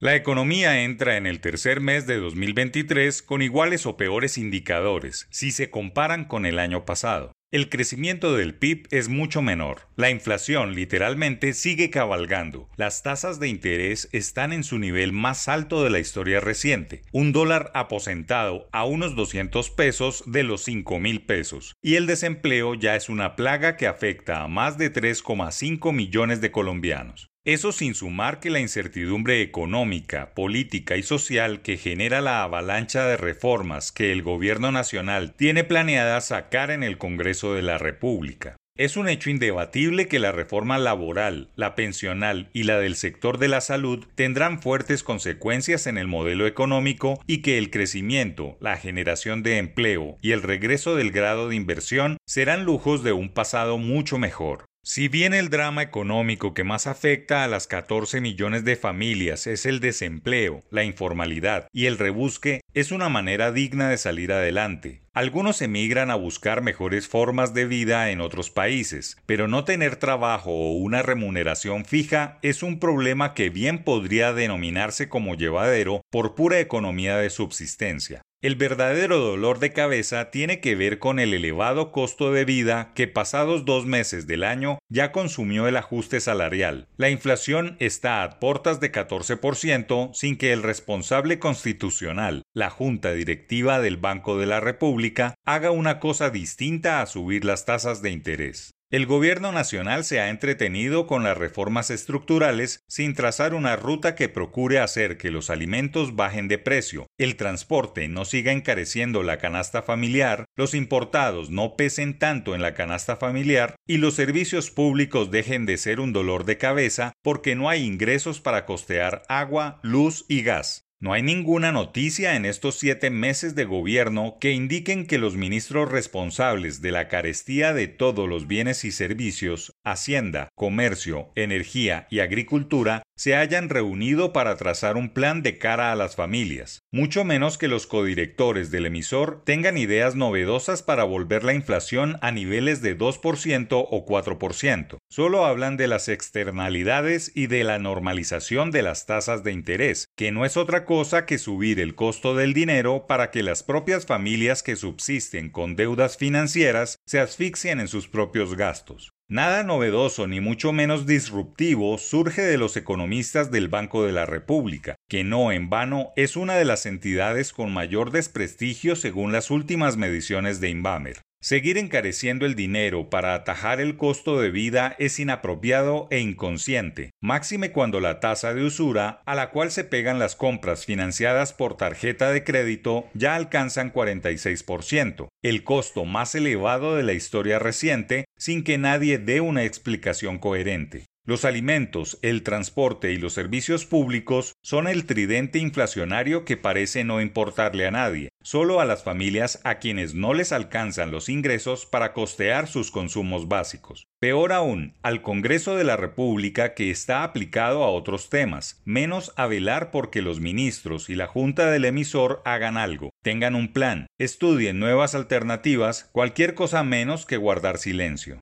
La economía entra en el tercer mes de 2023 con iguales o peores indicadores si se comparan con el año pasado. El crecimiento del PIB es mucho menor. La inflación literalmente sigue cabalgando. Las tasas de interés están en su nivel más alto de la historia reciente. Un dólar aposentado a unos 200 pesos de los 5 mil pesos. Y el desempleo ya es una plaga que afecta a más de 3,5 millones de colombianos. Eso sin sumar que la incertidumbre económica, política y social que genera la avalancha de reformas que el gobierno nacional tiene planeada sacar en el Congreso de la República. Es un hecho indebatible que la reforma laboral, la pensional y la del sector de la salud tendrán fuertes consecuencias en el modelo económico y que el crecimiento, la generación de empleo y el regreso del grado de inversión serán lujos de un pasado mucho mejor. Si bien el drama económico que más afecta a las 14 millones de familias es el desempleo, la informalidad y el rebusque, es una manera digna de salir adelante. Algunos emigran a buscar mejores formas de vida en otros países, pero no tener trabajo o una remuneración fija es un problema que bien podría denominarse como llevadero por pura economía de subsistencia. El verdadero dolor de cabeza tiene que ver con el elevado costo de vida que pasados dos meses del año ya consumió el ajuste salarial. La inflación está a portas de 14% sin que el responsable constitucional, la Junta Directiva del Banco de la República, haga una cosa distinta a subir las tasas de interés. El gobierno nacional se ha entretenido con las reformas estructurales sin trazar una ruta que procure hacer que los alimentos bajen de precio, el transporte no siga encareciendo la canasta familiar, los importados no pesen tanto en la canasta familiar y los servicios públicos dejen de ser un dolor de cabeza porque no hay ingresos para costear agua, luz y gas. No hay ninguna noticia en estos siete meses de gobierno que indiquen que los ministros responsables de la carestía de todos los bienes y servicios, Hacienda, Comercio, Energía y Agricultura, se hayan reunido para trazar un plan de cara a las familias, mucho menos que los codirectores del emisor tengan ideas novedosas para volver la inflación a niveles de 2% o 4%. Solo hablan de las externalidades y de la normalización de las tasas de interés, que no es otra cosa que subir el costo del dinero para que las propias familias que subsisten con deudas financieras se asfixien en sus propios gastos. Nada novedoso ni mucho menos disruptivo surge de los economistas del Banco de la República, que no en vano es una de las entidades con mayor desprestigio según las últimas mediciones de Inbamer. Seguir encareciendo el dinero para atajar el costo de vida es inapropiado e inconsciente, máxime cuando la tasa de usura a la cual se pegan las compras financiadas por tarjeta de crédito ya alcanzan 46%, el costo más elevado de la historia reciente, sin que nadie dé una explicación coherente. Los alimentos, el transporte y los servicios públicos son el tridente inflacionario que parece no importarle a nadie, solo a las familias a quienes no les alcanzan los ingresos para costear sus consumos básicos. Peor aún, al Congreso de la República que está aplicado a otros temas, menos a velar porque los ministros y la Junta del emisor hagan algo, tengan un plan, estudien nuevas alternativas, cualquier cosa menos que guardar silencio.